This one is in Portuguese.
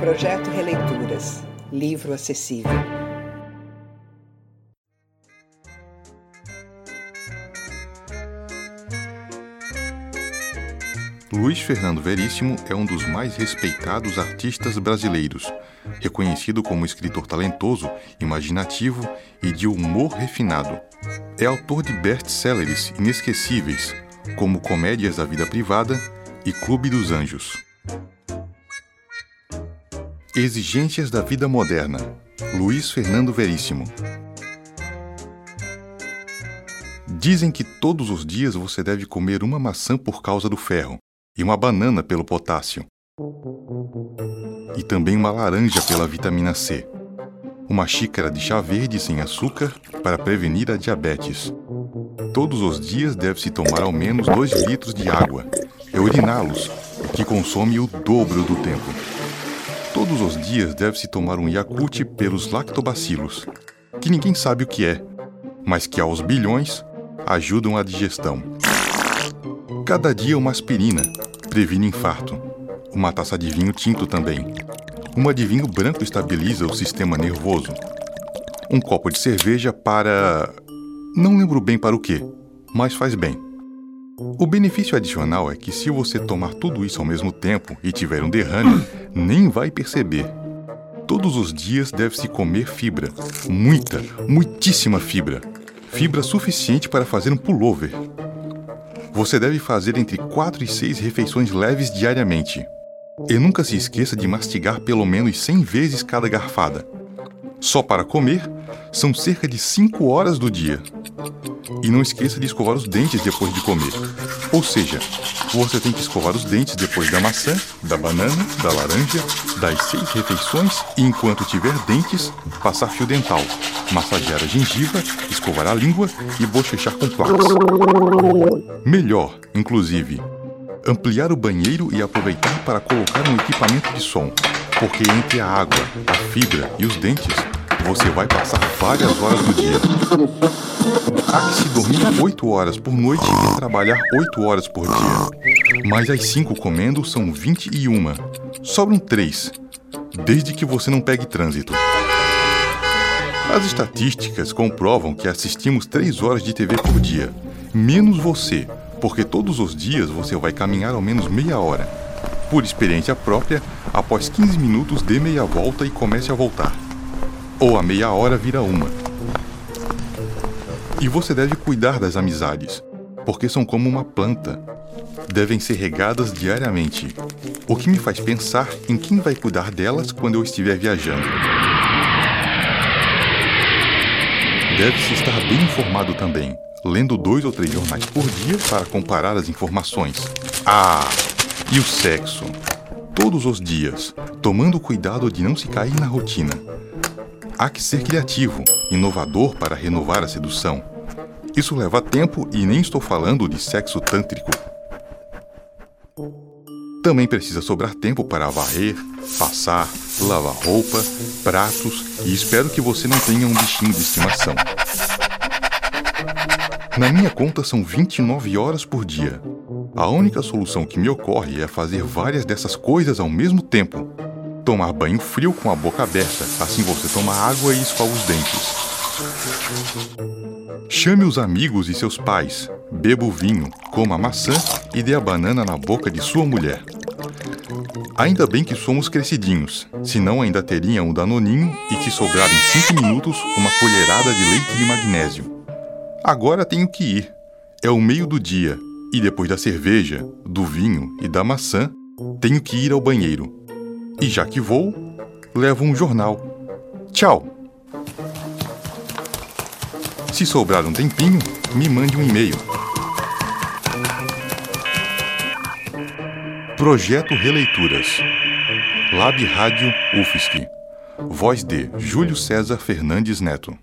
Projeto Releituras. Livro acessível. Luiz Fernando Veríssimo é um dos mais respeitados artistas brasileiros, reconhecido como escritor talentoso, imaginativo e de humor refinado. É autor de best-sellers inesquecíveis, como Comédias da Vida Privada e Clube dos Anjos. Exigências da Vida Moderna, Luiz Fernando Veríssimo. Dizem que todos os dias você deve comer uma maçã por causa do ferro e uma banana pelo potássio. E também uma laranja pela vitamina C. Uma xícara de chá verde sem açúcar para prevenir a diabetes. Todos os dias deve-se tomar ao menos 2 litros de água e uriná-los, o que consome o dobro do tempo. Todos os dias deve-se tomar um Yakult pelos lactobacilos, que ninguém sabe o que é, mas que aos bilhões ajudam a digestão. Cada dia uma aspirina, previne infarto. Uma taça de vinho tinto também. Uma de vinho branco estabiliza o sistema nervoso. Um copo de cerveja para. Não lembro bem para o que, mas faz bem. O benefício adicional é que, se você tomar tudo isso ao mesmo tempo e tiver um derrame, nem vai perceber. Todos os dias deve-se comer fibra. Muita, muitíssima fibra. Fibra suficiente para fazer um pullover. Você deve fazer entre 4 e 6 refeições leves diariamente. E nunca se esqueça de mastigar pelo menos 100 vezes cada garfada. Só para comer, são cerca de 5 horas do dia. E não esqueça de escovar os dentes depois de comer. Ou seja, você tem que escovar os dentes depois da maçã, da banana, da laranja, das seis refeições e, enquanto tiver dentes, passar fio dental, massagear a gengiva, escovar a língua e bochechar com placas. Melhor, inclusive, ampliar o banheiro e aproveitar para colocar um equipamento de som, porque entre a água, a fibra e os dentes, você vai passar várias horas do dia. Há que se dormir 8 horas por noite e trabalhar 8 horas por dia. Mas as 5 comendo são 21. Sobram 3, desde que você não pegue trânsito. As estatísticas comprovam que assistimos 3 horas de TV por dia, menos você, porque todos os dias você vai caminhar ao menos meia hora. Por experiência própria, após 15 minutos dê meia volta e comece a voltar. Ou a meia hora vira uma. E você deve cuidar das amizades, porque são como uma planta. Devem ser regadas diariamente, o que me faz pensar em quem vai cuidar delas quando eu estiver viajando. Deve-se estar bem informado também, lendo dois ou três jornais por dia para comparar as informações. Ah, e o sexo? Todos os dias, tomando cuidado de não se cair na rotina. Há que ser criativo, inovador para renovar a sedução. Isso leva tempo e nem estou falando de sexo tântrico. Também precisa sobrar tempo para varrer, passar, lavar roupa, pratos e espero que você não tenha um bichinho de estimação. Na minha conta são 29 horas por dia. A única solução que me ocorre é fazer várias dessas coisas ao mesmo tempo. Tomar banho frio com a boca aberta, assim você toma água e escova os dentes. Chame os amigos e seus pais, beba o vinho, coma maçã e dê a banana na boca de sua mulher. Ainda bem que somos crescidinhos, senão ainda teriam um danoninho e que sobrar em 5 minutos uma colherada de leite de magnésio. Agora tenho que ir. É o meio do dia e depois da cerveja, do vinho e da maçã, tenho que ir ao banheiro. E já que vou, levo um jornal. Tchau! Se sobrar um tempinho, me mande um e-mail. Projeto Releituras. Lab Rádio UFSC. Voz de Júlio César Fernandes Neto.